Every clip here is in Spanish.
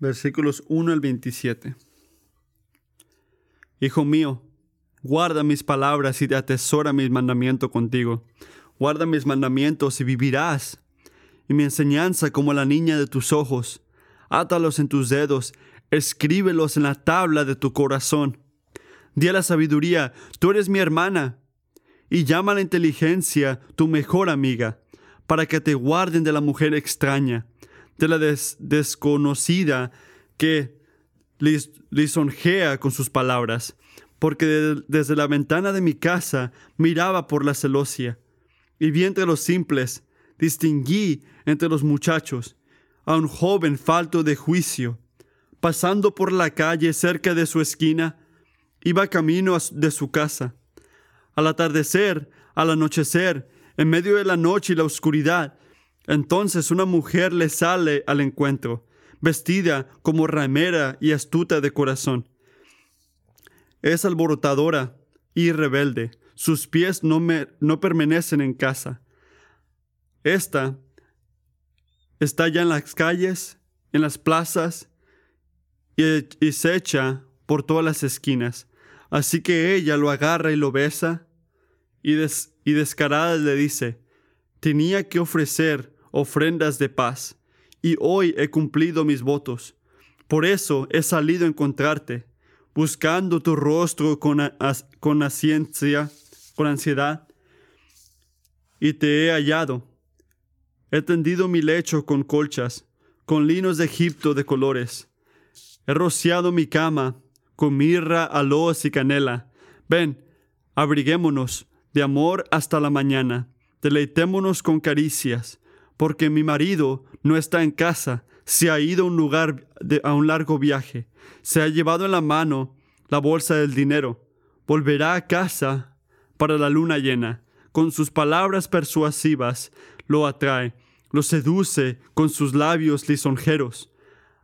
versículos 1 al 27. Hijo mío, guarda mis palabras y atesora mis mandamientos contigo. Guarda mis mandamientos y vivirás. Y mi enseñanza como la niña de tus ojos. Átalos en tus dedos, escríbelos en la tabla de tu corazón. Di a la sabiduría, tú eres mi hermana. Y llama a la inteligencia tu mejor amiga, para que te guarden de la mujer extraña de la desconocida que lisonjea con sus palabras, porque desde la ventana de mi casa miraba por la celosia, y vi entre los simples, distinguí entre los muchachos a un joven falto de juicio, pasando por la calle cerca de su esquina, iba camino de su casa. Al atardecer, al anochecer, en medio de la noche y la oscuridad, entonces una mujer le sale al encuentro, vestida como ramera y astuta de corazón. Es alborotadora y rebelde. Sus pies no, no permanecen en casa. Esta está ya en las calles, en las plazas y, se echa por todas las esquinas. Así que ella lo agarra y lo besa y, y descarada le dice, tenía que ofrecer ofrendas de paz, y hoy he cumplido mis votos. Por eso he salido a encontrarte, buscando tu rostro con, con, con ansiedad, y te he hallado. He tendido mi lecho con colchas, con linos de Egipto de colores. He rociado mi cama con mirra, aloes y canela. Ven, abriguémonos de amor hasta la mañana, deleitémonos con caricias porque mi marido no está en casa, se ha ido a un lugar a un largo viaje, se ha llevado en la mano la bolsa del dinero, volverá a casa para la luna llena, con sus palabras persuasivas lo atrae, lo seduce con sus labios lisonjeros.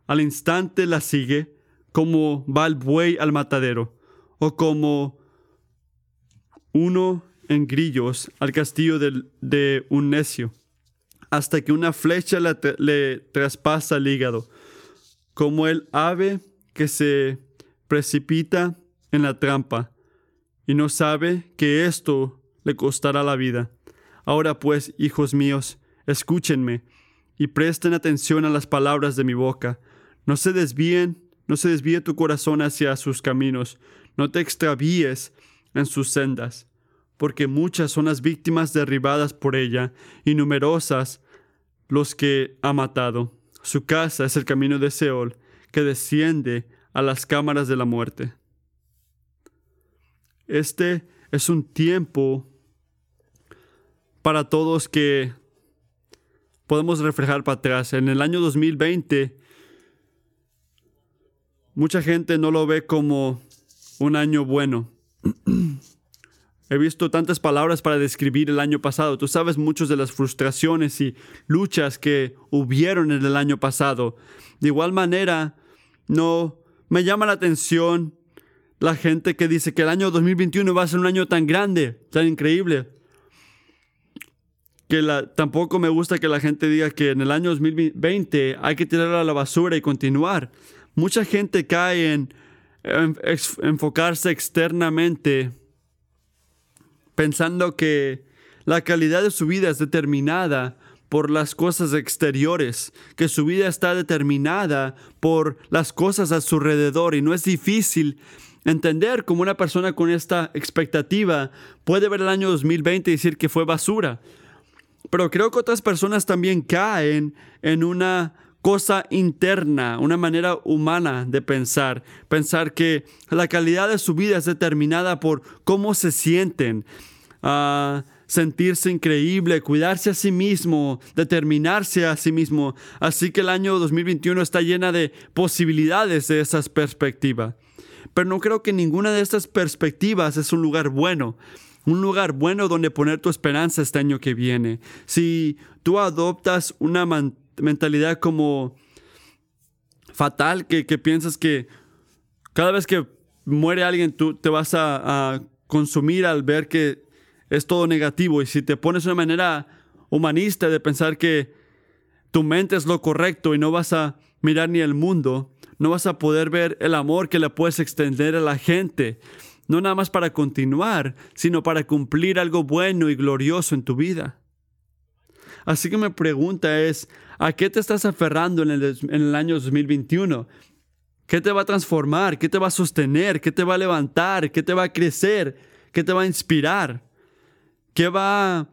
Al instante la sigue como va el buey al matadero, o como uno en grillos al castillo de un necio hasta que una flecha le, traspasa el hígado, como el ave que se precipita en la trampa y no sabe que esto le costará la vida. Ahora pues, hijos míos, escúchenme y presten atención a las palabras de mi boca. No se desvíen, no se desvíe tu corazón hacia sus caminos, no te extravíes en sus sendas porque muchas son las víctimas derribadas por ella y numerosas los que ha matado. Su casa es el camino de Seol, que desciende a las cámaras de la muerte. Este es un tiempo para todos que podemos reflejar para atrás. En el año 2020, mucha gente no lo ve como un año bueno. He visto tantas palabras para describir el año pasado. Tú sabes muchas de las frustraciones y luchas que hubieron en el año pasado. De igual manera, no me llama la atención la gente que dice que el año 2021 va a ser un año tan grande, tan increíble. Que la, tampoco me gusta que la gente diga que en el año 2020 hay que tirarlo a la basura y continuar. Mucha gente cae en enfocarse externamente pensando que la calidad de su vida es determinada por las cosas exteriores, que su vida está determinada por las cosas a su alrededor y no es difícil entender cómo una persona con esta expectativa puede ver el año 2020 y decir que fue basura. Pero creo que otras personas también caen en una cosa interna, una manera humana de pensar. Pensar que la calidad de su vida es determinada por cómo se sienten. a sentirse increíble, cuidarse a sí mismo, determinarse a sí mismo. Así que el año 2021 está llena de posibilidades de esas perspectivas. Pero no creo que ninguna de estas perspectivas es un lugar bueno un lugar bueno donde poner tu esperanza este año que viene. Si tú adoptas una mentalidad como fatal que, piensas que cada vez que muere alguien tú te vas a, consumir al ver que es todo negativo y si te pones una manera humanista de pensar que tu mente es lo correcto y no vas a mirar ni el mundo, no vas a poder ver el amor que le puedes extender a la gente, no nada más para continuar, sino para cumplir algo bueno y glorioso en tu vida. Así que mi pregunta es, ¿a qué te estás aferrando en el, en el año 2021? ¿Qué te va a transformar? ¿Qué te va a sostener? ¿Qué te va a levantar? ¿Qué te va a crecer? ¿Qué te va a inspirar? ¿Qué va a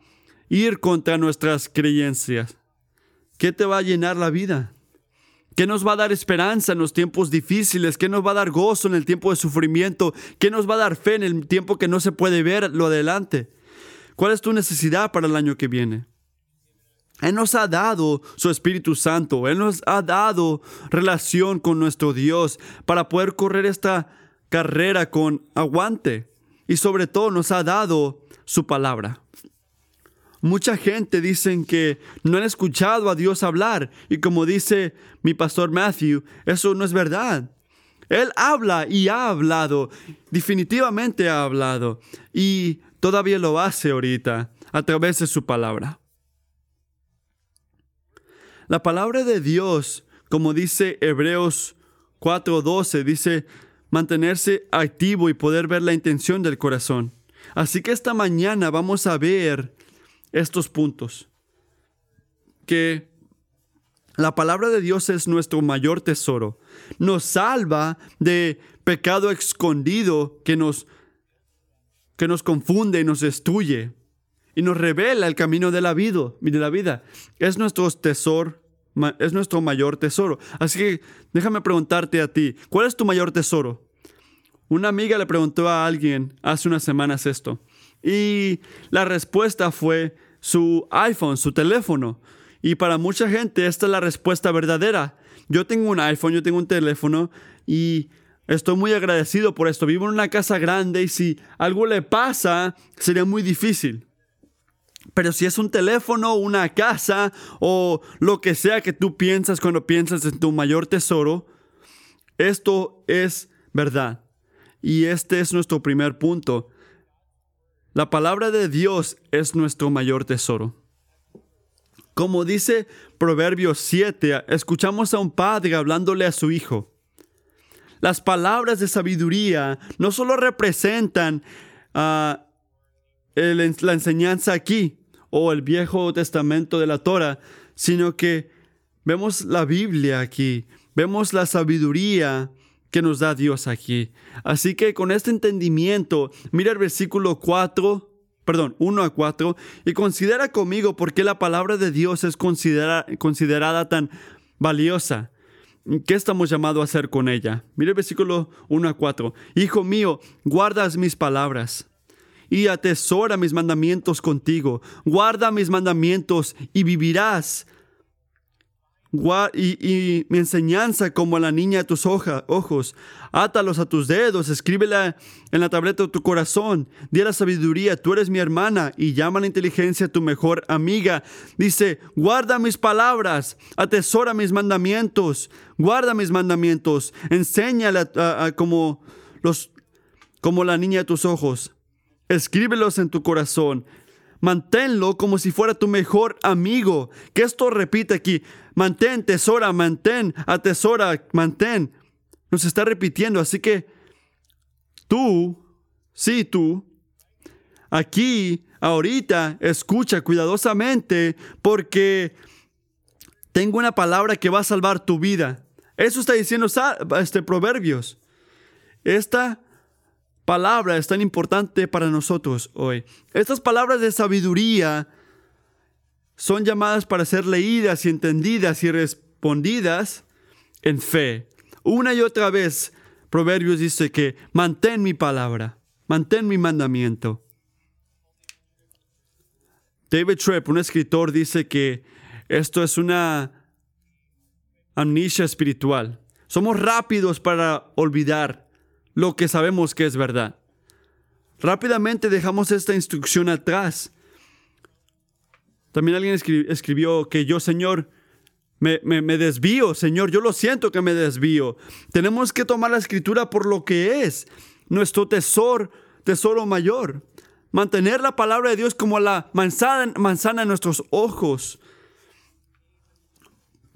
ir contra nuestras creencias? ¿Qué te va a llenar la vida? ¿Qué nos va a dar esperanza en los tiempos difíciles? ¿Qué nos va a dar gozo en el tiempo de sufrimiento? ¿Qué nos va a dar fe en el tiempo que no se puede ver lo adelante? ¿Cuál es tu necesidad para el año que viene? Él nos ha dado su Espíritu Santo. Él nos ha dado relación con nuestro Dios para poder correr esta carrera con aguante. Y sobre todo nos ha dado su palabra. Mucha gente dicen que no han escuchado a Dios hablar y como dice mi pastor Matthew, eso no es verdad. Él habla y ha hablado, definitivamente ha hablado y todavía lo hace ahorita a través de su palabra. La palabra de Dios, como dice Hebreos 4:12, dice mantenerse activo y poder ver la intención del corazón. Así que esta mañana vamos a ver estos puntos. Que la palabra de Dios es nuestro mayor tesoro. Nos salva de pecado escondido que nos, que nos confunde y nos destruye. Y nos revela el camino de la vida. De la vida. Es nuestro tesoro, es nuestro mayor tesoro. Así que déjame preguntarte a ti, ¿cuál es tu mayor tesoro? Una amiga le preguntó a alguien hace unas semanas esto. Y la respuesta fue su iPhone, su teléfono. Y para mucha gente esta es la respuesta verdadera. Yo tengo un iPhone, yo tengo un teléfono y estoy muy agradecido por esto. Vivo en una casa grande y si algo le pasa sería muy difícil. Pero si es un teléfono, una casa o lo que sea que tú piensas cuando piensas en tu mayor tesoro, esto es verdad. Y este es nuestro primer punto. La palabra de Dios es nuestro mayor tesoro. Como dice Proverbios 7, escuchamos a un padre hablándole a su hijo. Las palabras de sabiduría no solo representan la enseñanza aquí o el Viejo Testamento de la Torah, sino que vemos la Biblia aquí, vemos la sabiduría que nos da Dios aquí. Así que con este entendimiento, mira el versículo 4, perdón, 1 a 4, y considera conmigo por qué la palabra de Dios es considerada tan valiosa. ¿Qué estamos llamados a hacer con ella? Mira el versículo 1 a 4. Hijo mío, guardas mis palabras y atesora mis mandamientos contigo. Guarda mis mandamientos y vivirás y, mi enseñanza como a la niña de tus ojos. Átalos a tus dedos, escríbela en la tableta de tu corazón. Di la sabiduría, tú eres mi hermana, y llama la inteligencia tu mejor amiga. Dice, guarda mis palabras, atesora mis mandamientos, guarda mis mandamientos, enséñala como, los, como la niña de tus ojos. Escríbelos en tu corazón. Manténlo como si fuera tu mejor amigo. Que esto repite aquí. Mantén, tesora, mantén, atesora, mantén. Nos está repitiendo. Así que tú, sí, tú, aquí, ahorita, escucha cuidadosamente porque tengo una palabra que va a salvar tu vida. Eso está diciendo este Proverbios. Esta palabra es tan importante para nosotros hoy. Estas palabras de sabiduría son llamadas para ser leídas y entendidas y respondidas en fe. Una y otra vez, Proverbios dice que mantén mi palabra, mantén mi mandamiento. David Trepp, un escritor, dice que esto es una amnesia espiritual. Somos rápidos para olvidar lo que sabemos que es verdad. Rápidamente dejamos esta instrucción atrás también alguien escribió que yo, Señor, me, desvío, Señor, yo lo siento que me desvío. Tenemos que tomar la escritura por lo que es, nuestro tesoro, tesoro mayor. Mantener la palabra de Dios como la manzana, manzana en nuestros ojos.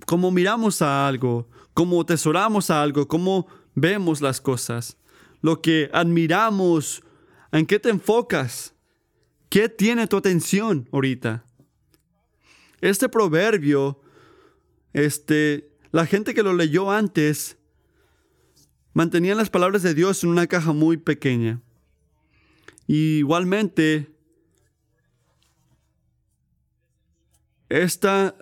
Como miramos a algo, cómo tesoramos algo, cómo vemos las cosas, lo que admiramos, en qué te enfocas, qué tiene tu atención ahorita. Este proverbio, este, la gente que lo leyó antes, mantenían las palabras de Dios en una caja muy pequeña. Y igualmente, esta,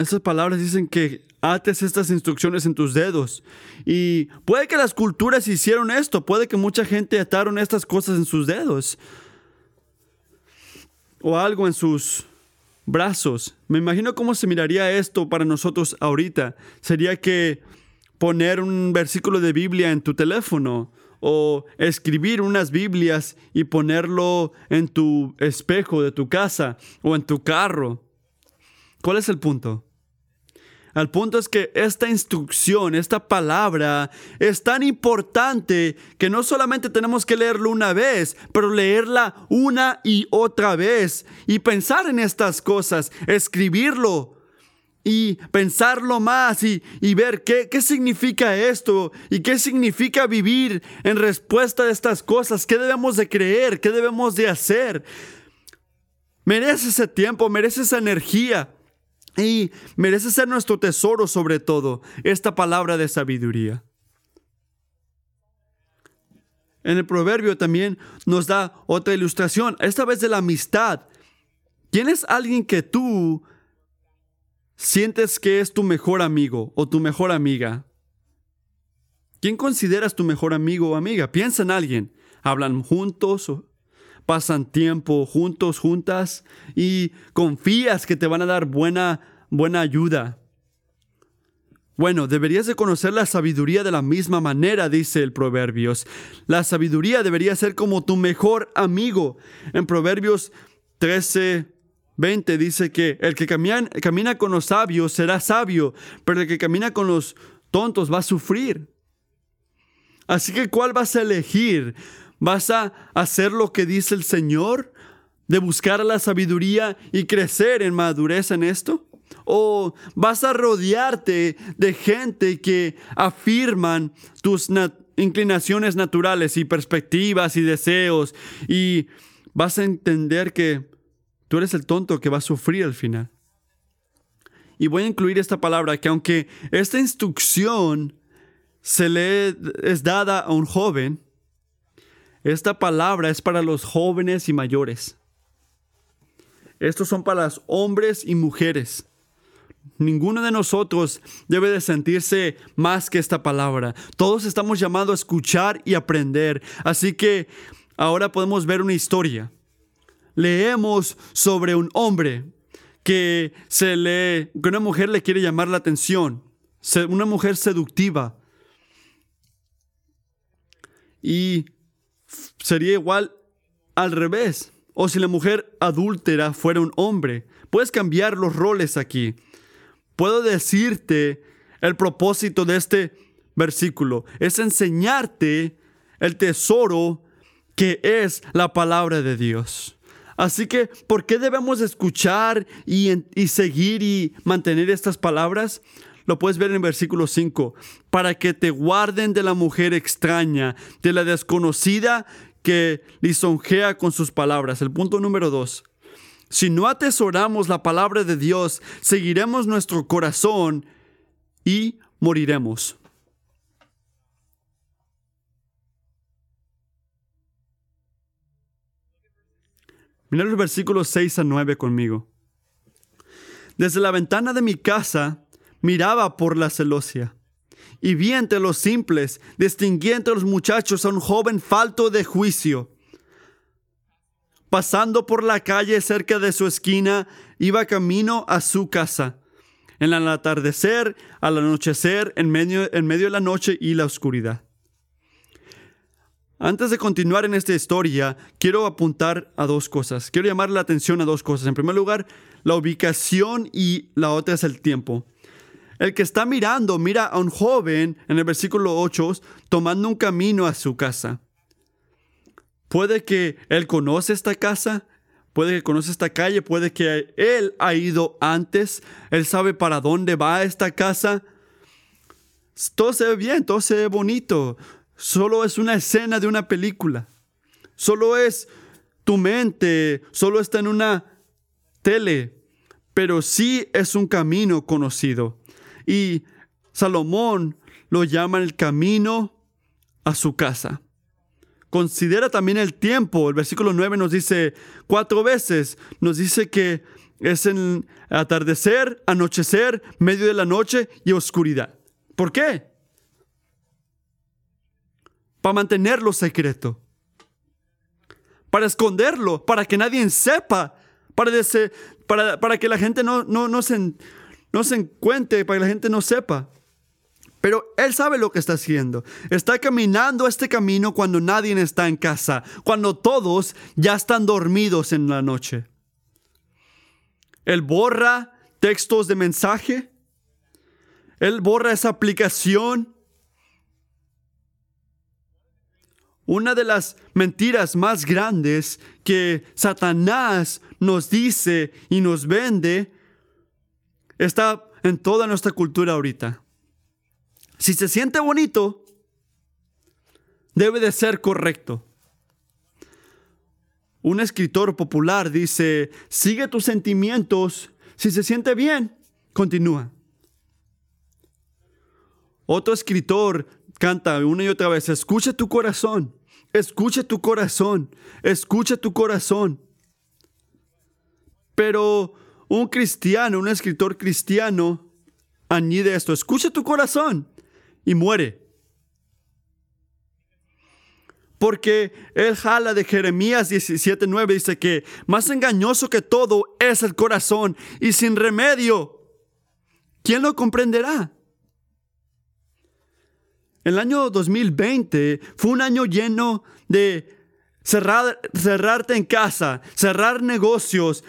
estas palabras dicen que ates estas instrucciones en tus dedos. Y puede que las culturas hicieron esto, puede que mucha gente ataron estas cosas en sus dedos. O algo en sus brazos. Me imagino cómo se miraría esto para nosotros ahorita. Sería que poner un versículo de Biblia en tu teléfono o escribir unas Biblias y ponerlo en tu espejo de tu casa o en tu carro. ¿Cuál es el punto? El punto es que esta instrucción, esta palabra, es tan importante que no solamente tenemos que leerlo una vez, pero leerla una y otra vez y pensar en estas cosas, escribirlo y pensarlo más y, ver qué, qué significa esto y qué significa vivir en respuesta a estas cosas, qué debemos de creer, qué debemos de hacer. Merece ese tiempo, merece esa energía. Y merece ser nuestro tesoro sobre todo, esta palabra de sabiduría. En el proverbio también nos da otra ilustración, esta vez de la amistad. ¿Quién es alguien que tú sientes que es tu mejor amigo o tu mejor amiga? ¿Quién consideras tu mejor amigo o amiga? Piensa en alguien. ¿Hablan juntos? ¿Pasan tiempo juntos, juntas? ¿Y confías que te van a dar buena buena ayuda. Bueno, deberías de conocer la sabiduría de la misma manera, dice el Proverbios. La sabiduría debería ser como tu mejor amigo. En Proverbios 13, 20 dice que el que camina, camina con los sabios será sabio, pero el que camina con los tontos va a sufrir. Así que ¿cuál vas a elegir? ¿Vas a hacer lo que dice el Señor? ¿De buscar la sabiduría y crecer en madurez en esto? o vas a rodearte de gente que afirman tus inclinaciones naturales y perspectivas y deseos y vas a entender que tú eres el tonto que va a sufrir al final. Y voy a incluir esta palabra que aunque esta instrucción se le es dada a un joven, esta palabra es para los jóvenes y mayores. Estos son para los hombres y mujeres. Ninguno de nosotros debe de sentirse más que esta palabra. Todos estamos llamados a escuchar y aprender. Así que ahora podemos ver una historia. Leemos sobre un hombre que se le, que una mujer le quiere llamar la atención, una mujer seductiva. Y sería igual al revés. O si la mujer adúltera fuera un hombre. Puedes cambiar los roles aquí puedo decirte el propósito de este versículo. Es enseñarte el tesoro que es la palabra de Dios. Así que, ¿por qué debemos escuchar y, y, seguir y mantener estas palabras? Lo puedes ver en el versículo 5. Para que te guarden de la mujer extraña, de la desconocida que lisonjea con sus palabras. El punto número 2. Si no atesoramos la palabra de Dios, seguiremos nuestro corazón y moriremos. Mira los versículos 6 a 9 conmigo. Desde la ventana de mi casa miraba por la celosia y vi entre los simples, distinguí entre los muchachos a un joven falto de juicio Pasando por la calle cerca de su esquina, iba camino a su casa. En el atardecer, al anochecer, en medio, en medio de la noche y la oscuridad. Antes de continuar en esta historia, quiero apuntar a dos cosas. Quiero llamar la atención a dos cosas. En primer lugar, la ubicación y la otra es el tiempo. El que está mirando, mira a un joven en el versículo 8 tomando un camino a su casa. Puede que él conoce esta casa, puede que conoce esta calle, puede que él ha ido antes, él sabe para dónde va esta casa. todo se ve bien, todo se ve bonito. Solo es una escena de una película. Solo es tu mente, solo está en una tele, pero sí es un camino conocido. Y Salomón lo llama el camino a su casa. Considera también el tiempo. El versículo 9 nos dice cuatro veces, nos dice que es en atardecer, anochecer, medio de la noche y oscuridad. ¿Por qué? Para mantenerlo secreto. Para esconderlo, para que nadie sepa, para, para, que la gente no, no, no, se, no se encuentre, para que la gente no sepa. Pero él sabe lo que está haciendo. Está caminando este camino cuando nadie está en casa, cuando todos ya están dormidos en la noche. Él borra textos de mensaje. Él borra esa aplicación. Una de las mentiras más grandes que Satanás nos dice y nos vende está en toda nuestra cultura ahorita. Si se siente bonito, debe de ser correcto. Un escritor popular dice, sigue tus sentimientos, si se siente bien, continúa. Otro escritor canta una y otra vez, escucha tu corazón, escucha tu corazón, escucha tu corazón. Pero un cristiano, un escritor cristiano, añade esto, escucha tu corazón y muere. Porque él jala de Jeremías 17:9 dice que más engañoso que todo es el corazón y sin remedio. ¿Quién lo comprenderá? El año 2020 fue un año lleno de cerrar, cerrarte en casa, cerrar negocios,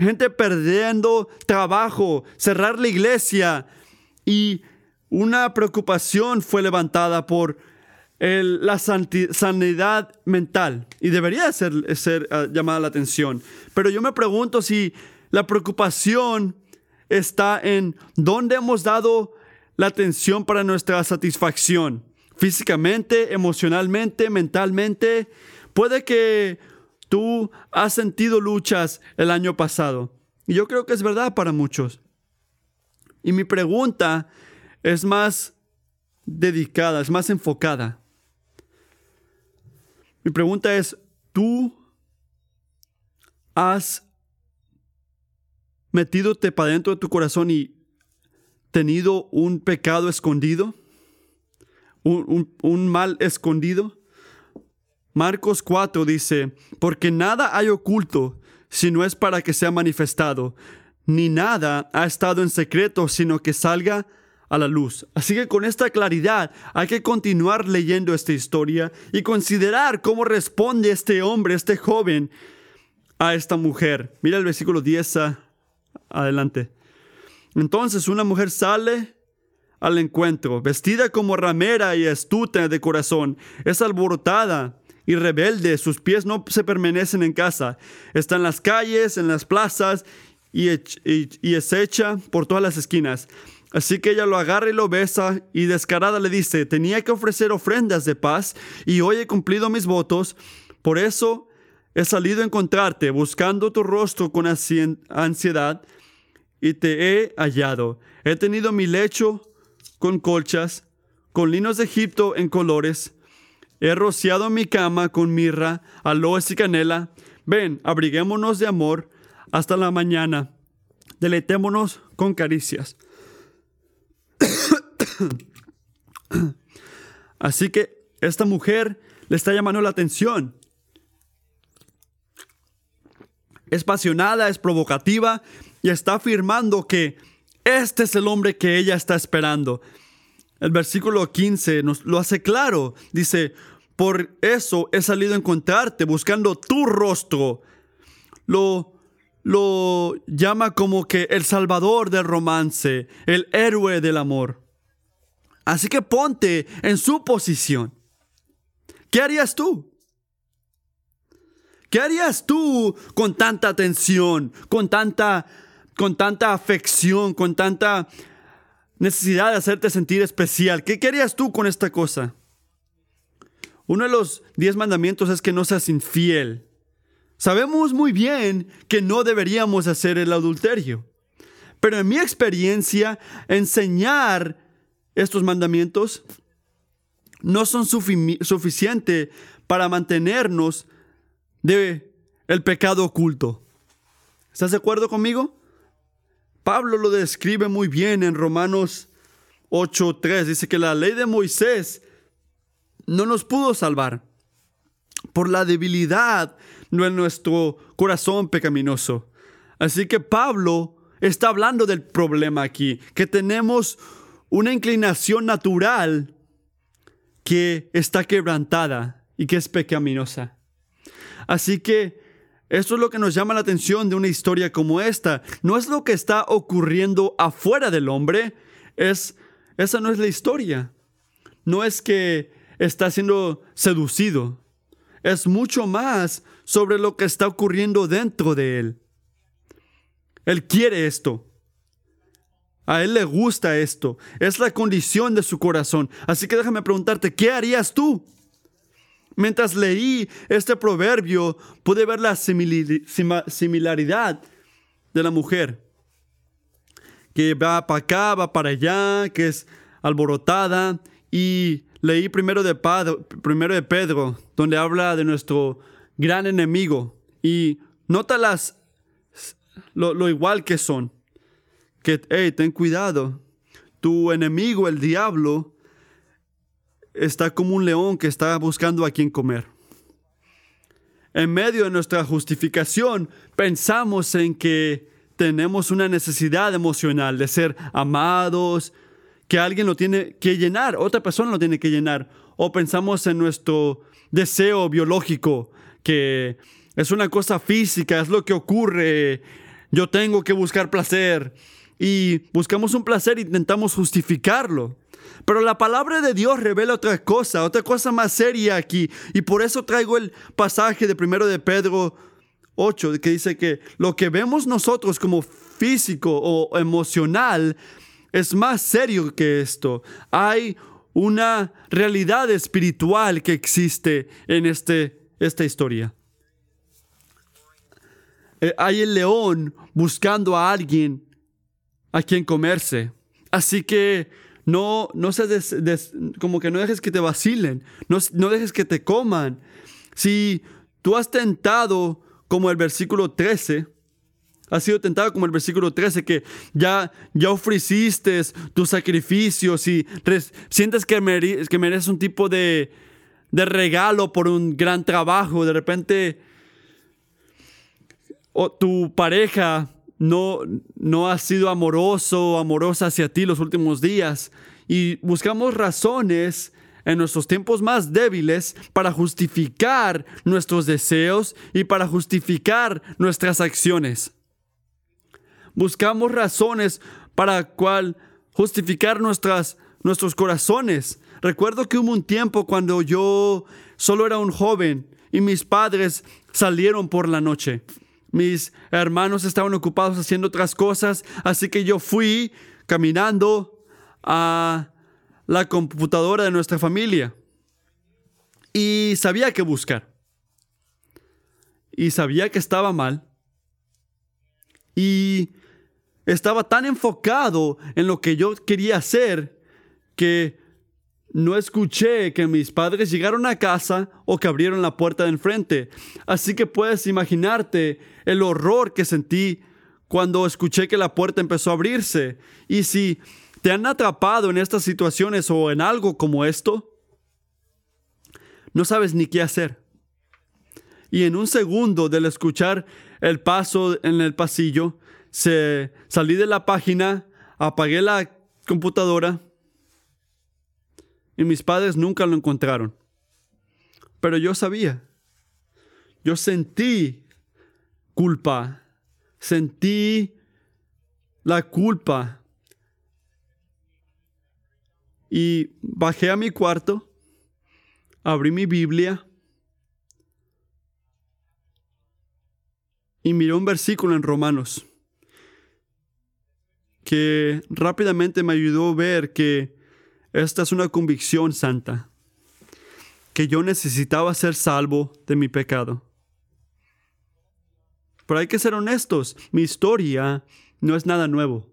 gente perdiendo trabajo, cerrar la iglesia y una preocupación fue levantada por la sanidad mental y debería ser, ser ah, llamada la atención. Pero yo me pregunto si la preocupación está en dónde hemos dado la atención para nuestra satisfacción, físicamente, emocionalmente, mentalmente. Puede que tú has sentido luchas el año pasado. Y yo creo que es verdad para muchos. Y mi pregunta es más dedicada, es más enfocada. Mi pregunta es, ¿tú has metidote para dentro de tu corazón y tenido un pecado escondido? ¿Un, mal escondido? Marcos 4 dice, porque nada hay oculto si no es para que sea manifestado, ni nada ha estado en secreto sino que salga a la luz. Así que con esta claridad hay que continuar leyendo esta historia y considerar cómo responde este hombre, este joven, a esta mujer. Mira el versículo 10 adelante. Entonces una mujer sale al encuentro, vestida como ramera y astuta de corazón, es alborotada y rebelde, sus pies no se permanecen en casa, está en las calles, en las plazas y, y hecha por todas las esquinas. Así que ella lo agarra y lo besa y descarada le dice, tenía que ofrecer ofrendas de paz y hoy he cumplido mis votos, por eso he salido a encontrarte buscando tu rostro con ansiedad y te he hallado. He tenido mi lecho con colchas, con linos de Egipto en colores. He rociado mi cama con mirra, aloes y canela. Ven, abriguémonos de amor hasta la mañana. Deleitémonos con caricias. Así que esta mujer le está llamando la atención. Es apasionada, es provocativa y está afirmando que este es el hombre que ella está esperando. El versículo 15 nos lo hace claro. Dice, por eso he salido a encontrarte buscando tu rostro. Lo, lo llama como que el salvador del romance, el héroe del amor. Así que ponte en su posición. ¿Qué harías tú? ¿Qué harías tú con tanta atención, con tanta, con tanta afección, con tanta necesidad de hacerte sentir especial. ¿Qué querías tú con esta cosa? Uno de los diez mandamientos es que no seas infiel. Sabemos muy bien que no deberíamos hacer el adulterio. Pero en mi experiencia, enseñar estos mandamientos no son suficientes para mantenernos de el pecado oculto. ¿Estás de acuerdo conmigo? Pablo lo describe muy bien en Romanos 8:3. Dice que la ley de Moisés no nos pudo salvar por la debilidad de nuestro corazón pecaminoso. Así que Pablo está hablando del problema aquí, que tenemos una inclinación natural que está quebrantada y que es pecaminosa. Así que esto es lo que nos llama la atención de una historia como esta. No es lo que está ocurriendo afuera del hombre, es esa no es la historia. No es que está siendo seducido. Es mucho más sobre lo que está ocurriendo dentro de él. Él quiere esto. A él le gusta esto. Es la condición de su corazón. Así que déjame preguntarte, ¿qué harías tú? Mientras leí este proverbio, pude ver la similaridad de la mujer, que va para acá, va para allá, que es alborotada, y leí primero de, Pedro, primero de Pedro, donde habla de nuestro gran enemigo, y nota las, lo, lo igual que son, que, hey, ten cuidado, tu enemigo, el diablo, está como un león que está buscando a quien comer. En medio de nuestra justificación, pensamos en que tenemos una necesidad emocional de ser amados, que alguien lo tiene que llenar, otra persona lo tiene que llenar. O pensamos en nuestro deseo biológico, que es una cosa física, es lo que ocurre. Yo tengo que buscar placer. Y buscamos un placer e intentamos justificarlo. Pero la palabra de Dios revela otra cosa, otra cosa más seria aquí. Y por eso traigo el pasaje de primero de Pedro 8, que dice que lo que vemos nosotros como físico o emocional es más serio que esto. Hay una realidad espiritual que existe en este, esta historia. Eh, hay el león buscando a alguien a quien comerse. Así que no, no como que no dejes que te vacilen, no, no dejes que te coman. Si tú has tentado como el versículo 13, has sido tentado como el versículo 13, que ya, ya ofreciste tus sacrificios y sientes que, que mereces un tipo de, de regalo por un gran trabajo. De repente, o tu pareja no, no has sido amoroso o amorosa hacia ti los últimos días y buscamos razones en nuestros tiempos más débiles para justificar nuestros deseos y para justificar nuestras acciones. Buscamos razones para cual justificar nuestras, nuestros corazones. Recuerdo que hubo un tiempo cuando yo solo era un joven y mis padres salieron por la noche mis hermanos estaban ocupados haciendo otras cosas, así que yo fui caminando a la computadora de nuestra familia y sabía qué buscar. Y sabía que estaba mal. Y estaba tan enfocado en lo que yo quería hacer que no escuché que mis padres llegaron a casa o que abrieron la puerta de enfrente. Así que puedes imaginarte el horror que sentí cuando escuché que la puerta empezó a abrirse. Y si te han atrapado en estas situaciones o en algo como esto, no sabes ni qué hacer. Y en un segundo del escuchar el paso en el pasillo, se, salí de la página, apagué la computadora y mis padres nunca lo encontraron. Pero yo sabía. Yo sentí culpa. Sentí la culpa. Y bajé a mi cuarto, abrí mi Biblia y miré un versículo en Romanos que rápidamente me ayudó a ver que esta es una convicción santa, que yo necesitaba ser salvo de mi pecado. Pero hay que ser honestos, mi historia no es nada nuevo.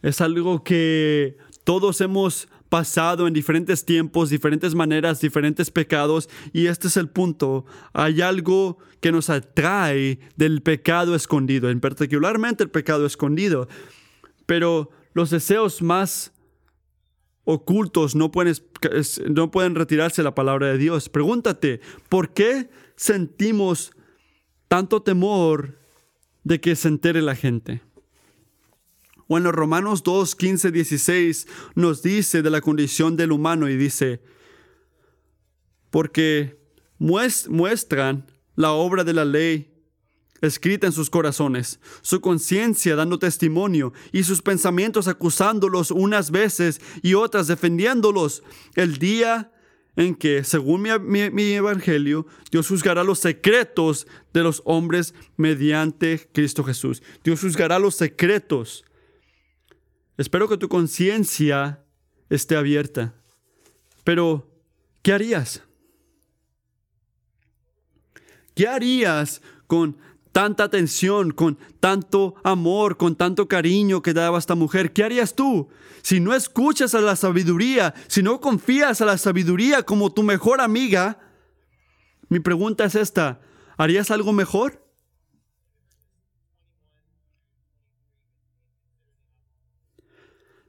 Es algo que todos hemos pasado en diferentes tiempos, diferentes maneras, diferentes pecados. Y este es el punto. Hay algo que nos atrae del pecado escondido, en particularmente el pecado escondido. Pero los deseos más ocultos no pueden, no pueden retirarse de la palabra de Dios. Pregúntate, ¿por qué sentimos tanto temor de que se entere la gente? Bueno, Romanos 2, 15, 16 nos dice de la condición del humano y dice, porque muestran la obra de la ley escrita en sus corazones, su conciencia dando testimonio y sus pensamientos acusándolos unas veces y otras defendiéndolos el día en que, según mi, evangelio, Dios juzgará los secretos de los hombres mediante Cristo Jesús. Dios juzgará los secretos Espero que tu conciencia esté abierta. Pero, ¿qué harías? ¿Qué harías con tanta atención, con tanto amor, con tanto cariño que daba esta mujer? ¿Qué harías tú si no escuchas a la sabiduría, si no confías a la sabiduría como tu mejor amiga? Mi pregunta es esta, ¿harías algo mejor?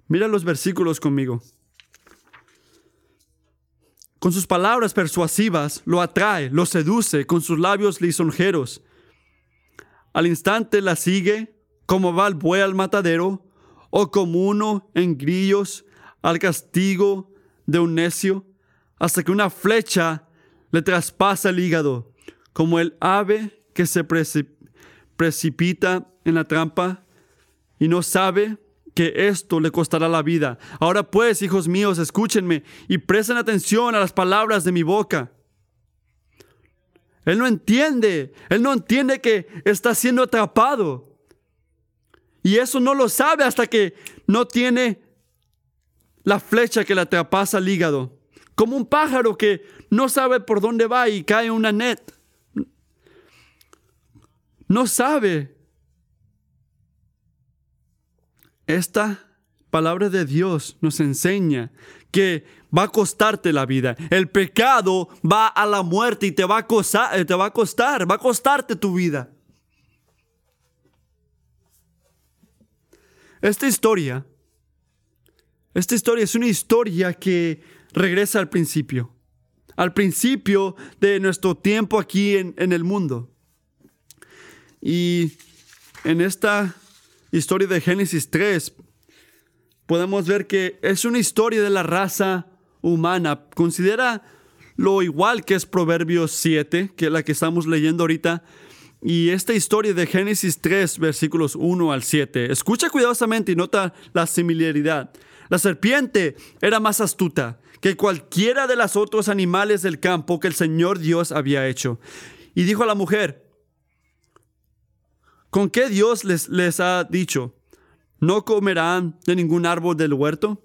Mira los versículos conmigo. Con sus palabras persuasivas lo atrae, lo seduce con sus labios lisonjeros. Al instante la sigue como va el buey al matadero o como uno en grillos al castigo de un necio, hasta que una flecha le traspasa el hígado, como el ave que se precipita en la trampa y no sabe que esto le costará la vida. Ahora pues, hijos míos, escúchenme y presten atención a las palabras de mi boca. Él no entiende, él no entiende que está siendo atrapado. Y eso no lo sabe hasta que no tiene la flecha que le atrapasa al hígado. Como un pájaro que no sabe por dónde va y cae en una net. No sabe Esta palabra de Dios nos enseña que va a costarte la vida. El pecado va a la muerte y te va a, costar, eh, te va a costar, va a costarte tu vida. Esta historia, esta historia es una historia que regresa al principio, al principio de nuestro tiempo aquí en, en el mundo. Y en esta historia de Génesis 3, podemos ver que es una historia de la raza humana. Considera lo igual que es Proverbios 7, que es la que estamos leyendo ahorita, y esta historia de Génesis 3, versículos 1 al 7. Escucha cuidadosamente y nota la similaridad. La serpiente era más astuta que cualquiera de los otros animales del campo que el Señor Dios había hecho. Y dijo a la mujer, ¿Con qué Dios les, les ha dicho? ¿No comerán de ningún árbol del huerto?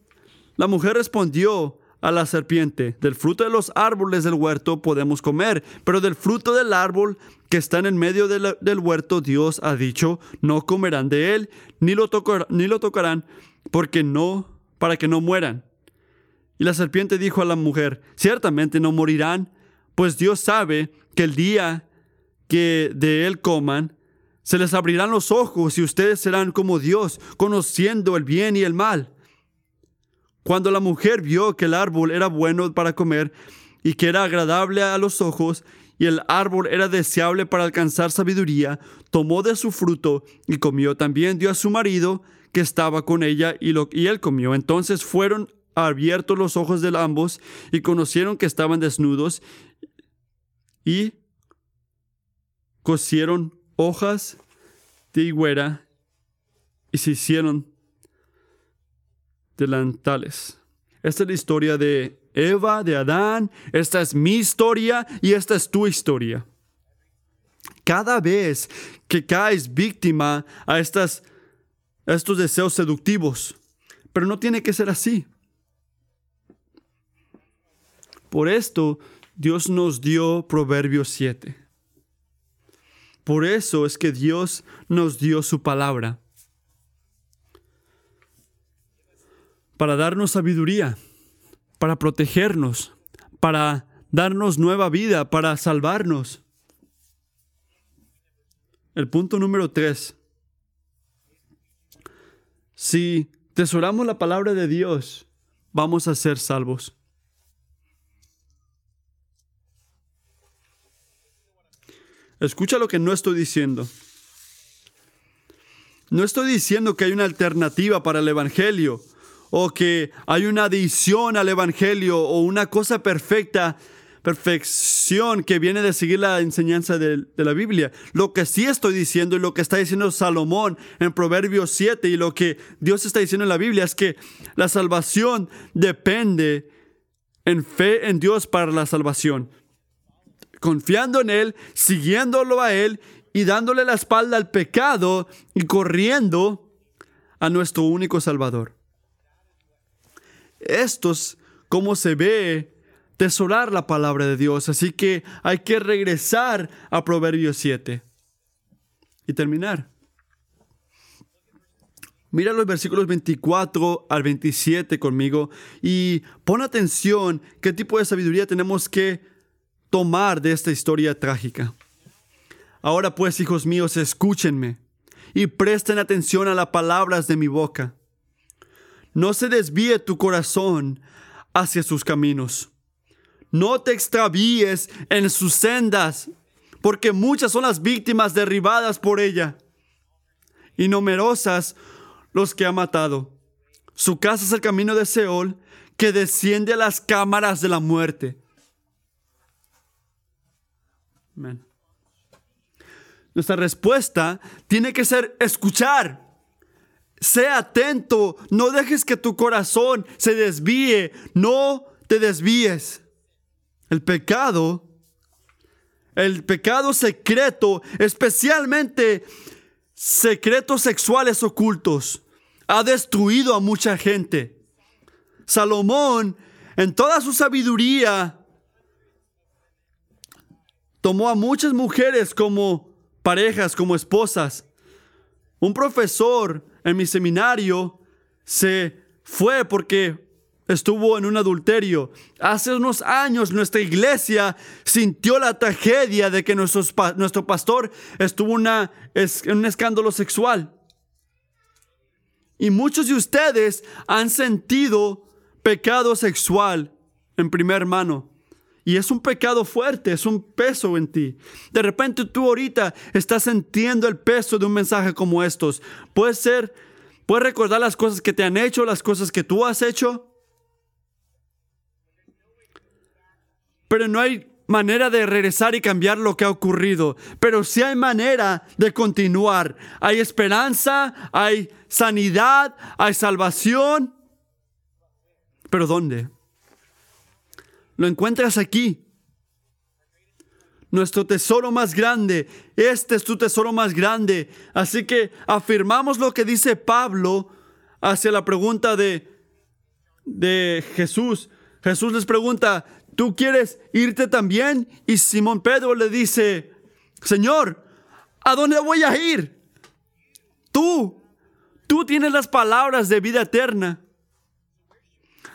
La mujer respondió a la serpiente, del fruto de los árboles del huerto podemos comer, pero del fruto del árbol que está en el medio del huerto Dios ha dicho, no comerán de él, ni lo, ni lo tocarán, porque no, para que no mueran. Y la serpiente dijo a la mujer, ciertamente no morirán, pues Dios sabe que el día que de él coman, se les abrirán los ojos y ustedes serán como Dios, conociendo el bien y el mal. Cuando la mujer vio que el árbol era bueno para comer y que era agradable a los ojos, y el árbol era deseable para alcanzar sabiduría, tomó de su fruto y comió. También dio a su marido que estaba con ella y, lo, él comió. Entonces fueron abiertos los ojos de ambos y conocieron que estaban desnudos y cosieron hojas de higuera y se hicieron delantales. Esta es la historia de Eva, de Adán, esta es mi historia y esta es tu historia. Cada vez que caes víctima a estas estos deseos seductivos. Pero no tiene que ser así. Por esto Dios nos dio Proverbios 7. Por eso es que Dios nos dio su palabra. Para darnos sabiduría, para protegernos, para darnos nueva vida, para salvarnos. El punto número 3. Si tesoramos la palabra de Dios, vamos a ser salvos. Escucha lo que no estoy diciendo. No estoy diciendo que hay una alternativa para el Evangelio o que hay una adición al Evangelio o una cosa perfecta, perfección que viene de seguir la enseñanza de, de, la Biblia. Lo que sí estoy diciendo y lo que está diciendo Salomón en Proverbios 7 y lo que Dios está diciendo en la Biblia es que la salvación depende en fe en Dios para la salvación confiando en Él, siguiéndolo a Él y dándole la espalda al pecado y corriendo a nuestro único Salvador. Esto es como se ve tesorar la palabra de Dios. Así que hay que regresar a Proverbios 7 y terminar. Mira los versículos 24 al 27 conmigo y pon atención qué tipo de sabiduría tenemos que tomar de esta historia trágica. Ahora pues, hijos míos, escúchenme y presten atención a las palabras de mi boca. No se desvíe tu corazón hacia sus caminos. No te extravíes en sus sendas, porque muchas son las víctimas derribadas por ella, y numerosas los que ha matado. Su casa es el camino de Seol, que desciende a las cámaras de la muerte. Nuestra respuesta tiene que ser escuchar. Sea atento, no dejes que tu corazón se desvíe, no te desvíes. El pecado, el pecado secreto, especialmente secretos sexuales ocultos, ha destruido a mucha gente. Salomón, en toda su sabiduría, tomó a muchas mujeres como parejas, como esposas. Un profesor en mi seminario se fue porque estuvo en un adulterio. Hace unos años nuestra iglesia sintió la tragedia de que nuestro pastor estuvo en un escándalo sexual. Y muchos de ustedes han sentido pecado sexual en primer mano. Y es un pecado fuerte, es un peso en ti. De repente tú ahorita estás sintiendo el peso de un mensaje como estos. Puede ser, puedes recordar las cosas que te han hecho, las cosas que tú has hecho. Pero no hay manera de regresar y cambiar lo que ha ocurrido. Pero sí hay manera de continuar. Hay esperanza, hay sanidad, hay salvación. Pero ¿dónde? Lo encuentras aquí. Nuestro tesoro más grande. Este es tu tesoro más grande. Así que afirmamos lo que dice Pablo hacia la pregunta de, de Jesús. Jesús les pregunta, ¿tú quieres irte también? Y Simón Pedro le dice, Señor, ¿a dónde voy a ir? Tú, tú tienes las palabras de vida eterna.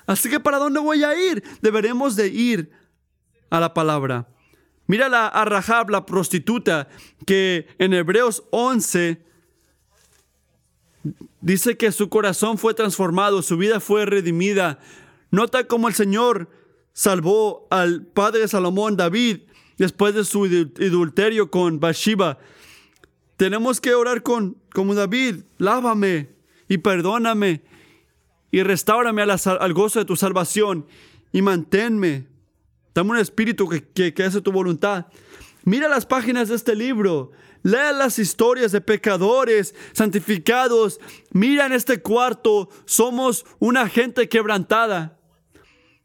Así que ¿para dónde voy a ir? Deberemos de ir a la palabra. Mira a Rahab, la prostituta, que en Hebreos 11 dice que su corazón fue transformado, su vida fue redimida. Nota cómo el Señor salvó al padre Salomón, David, después de su adulterio con Bathsheba. Tenemos que orar con como David, lávame y perdóname y restaurame al gozo de tu salvación y manténme. Dame un espíritu que, que, hace tu voluntad. Mira las páginas de este libro. Lea las historias de pecadores santificados. Mira en este cuarto, somos una gente quebrantada,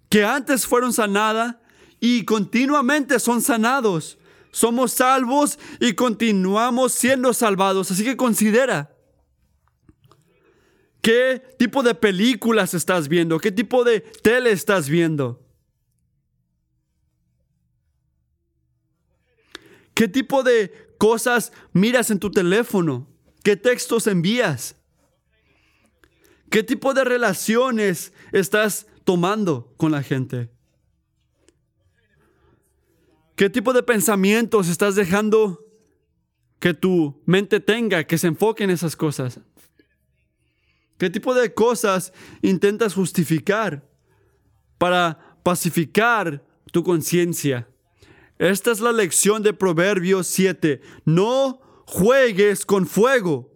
que antes fueron sanada y continuamente son sanados. Somos salvos y continuamos siendo salvados. Así que considera. ¿Qué tipo de películas estás viendo? ¿Qué tipo de tele estás viendo? ¿Qué tipo de cosas miras en tu teléfono? ¿Qué textos envías? ¿Qué tipo de relaciones estás tomando con la gente? ¿Qué tipo de pensamientos estás dejando que tu mente tenga, que se enfoque en esas cosas? ¿Qué tipo de cosas intentas justificar para pacificar tu conciencia? Esta es la lección de Proverbios 7. No juegues con fuego.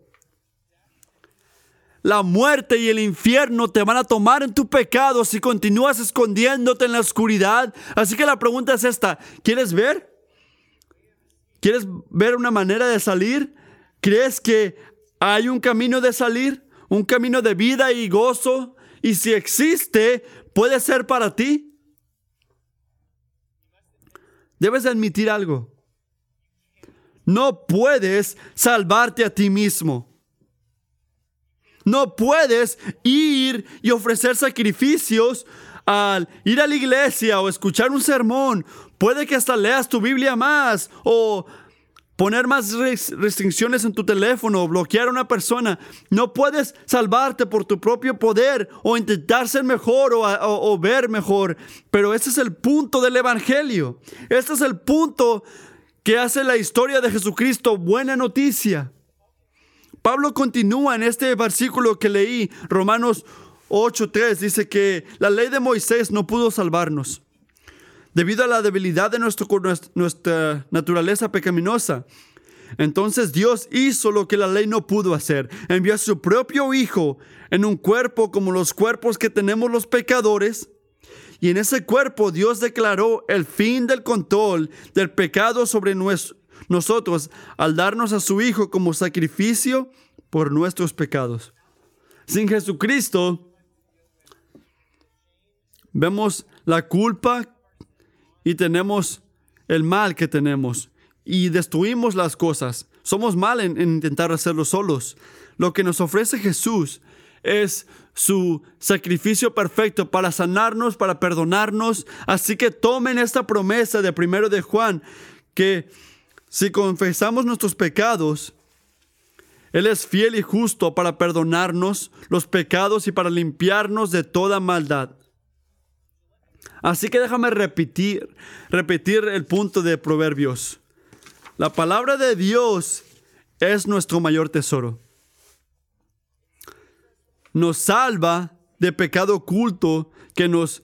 La muerte y el infierno te van a tomar en tu pecado si continúas escondiéndote en la oscuridad. Así que la pregunta es esta. ¿Quieres ver? ¿Quieres ver una manera de salir? ¿Crees que hay un camino de salir? ¿Un camino de vida y gozo? Y si existe, puede ser para ti. Debes admitir algo. No puedes salvarte a ti mismo. No puedes ir y ofrecer sacrificios al ir a la iglesia o escuchar un sermón. Puede que hasta leas tu Biblia más o poner más restricciones en tu teléfono o bloquear a una persona. No puedes salvarte por tu propio poder o intentar ser mejor o, ver mejor. Pero ese es el punto del Evangelio. Este es el punto que hace la historia de Jesucristo buena noticia. Pablo continúa en este versículo que leí, Romanos 8.3, dice que la ley de Moisés no pudo salvarnos debido a la debilidad de nuestro, nuestra naturaleza pecaminosa. Entonces Dios hizo lo que la ley no pudo hacer. Envió a su propio Hijo en un cuerpo como los cuerpos que tenemos los pecadores. Y en ese cuerpo Dios declaró el fin del control del pecado sobre nosotros al darnos a su Hijo como sacrificio por nuestros pecados. Sin Jesucristo, vemos la culpa y tenemos el mal que tenemos y destruimos las cosas. Somos mal en, en, intentar hacerlo solos. Lo que nos ofrece Jesús es su sacrificio perfecto para sanarnos, para perdonarnos. Así que tomen esta promesa de primero de Juan que si confesamos nuestros pecados, Él es fiel y justo para perdonarnos los pecados y para limpiarnos de toda maldad. Así que déjame repetir, repetir el punto de Proverbios. La palabra de Dios es nuestro mayor tesoro. Nos salva de pecado oculto que nos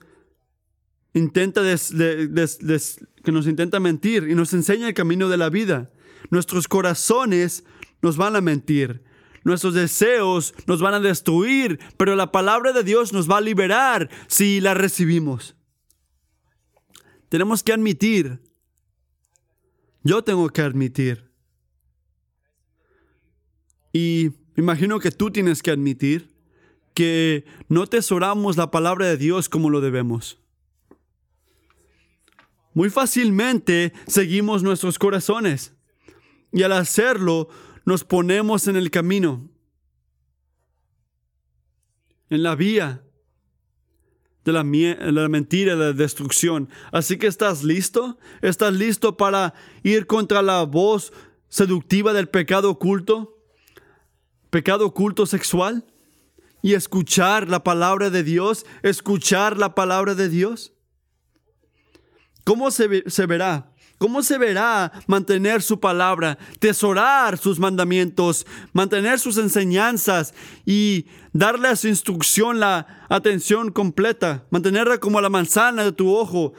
intenta que nos intenta mentir y nos enseña el camino de la vida. Nuestros corazones nos van a mentir. Nuestros deseos nos van a destruir, pero la palabra de Dios nos va a liberar si la recibimos. Tenemos que admitir, yo tengo que admitir, y imagino que tú tienes que admitir que no tesoramos la palabra de Dios como lo debemos. Muy fácilmente seguimos nuestros corazones y al hacerlo nos ponemos en el camino, en la vía de la, la mentira, la destrucción. Así que estás listo, estás listo para ir contra la voz seductiva del pecado oculto, pecado oculto sexual, y escuchar la palabra de Dios, escuchar la palabra de Dios. ¿Cómo se, verá? ¿Cómo se verá mantener su palabra, tesorar sus mandamientos, mantener sus enseñanzas y darle a su instrucción la atención completa? Mantenerla como la manzana de tu ojo,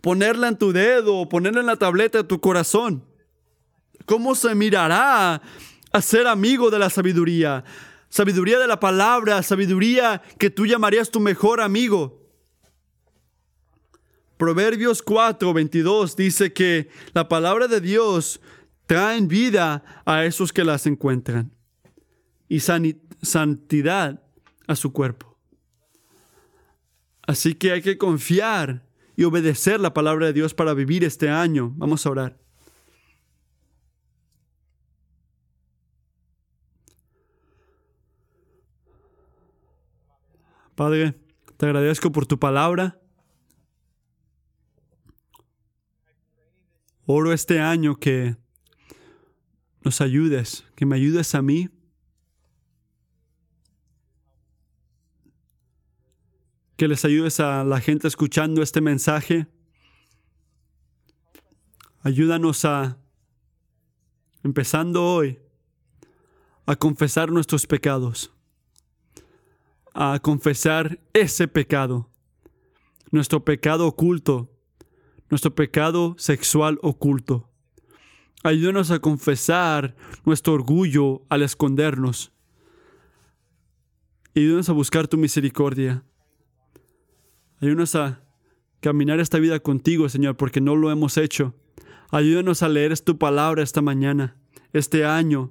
ponerla en tu dedo, ponerla en la tableta de tu corazón. ¿Cómo se mirará a ser amigo de la sabiduría? Sabiduría de la palabra, sabiduría que tú llamarías tu mejor amigo. Proverbios 4, 22 dice que la palabra de Dios trae vida a esos que las encuentran y santidad a su cuerpo. Así que hay que confiar y obedecer la palabra de Dios para vivir este año. Vamos a orar. Padre, te agradezco por tu palabra. Oro este año que nos ayudes, que me ayudes a mí. Que les ayudes a la gente escuchando este mensaje. Ayúdanos a, empezando hoy, a confesar nuestros pecados, a confesar ese pecado, nuestro pecado oculto, nuestro pecado sexual oculto. Ayúdanos a confesar nuestro orgullo al escondernos. Ayúdanos a buscar tu misericordia. Ayúdanos a caminar esta vida contigo, Señor, porque no lo hemos hecho. Ayúdanos a leer tu palabra esta mañana, este año.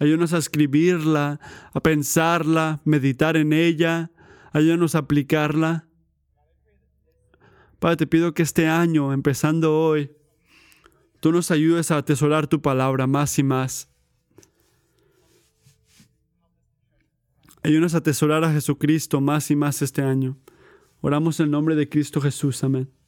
Ayúdanos a escribirla, a pensarla, meditar en ella. Ayúdanos a aplicarla. Padre, te pido que este año, empezando hoy, tú nos ayudes a atesorar tu palabra más y más. Ayúdanos a atesorar a Jesucristo más y más este año. Oramos en el nombre de Cristo Jesús. Amén.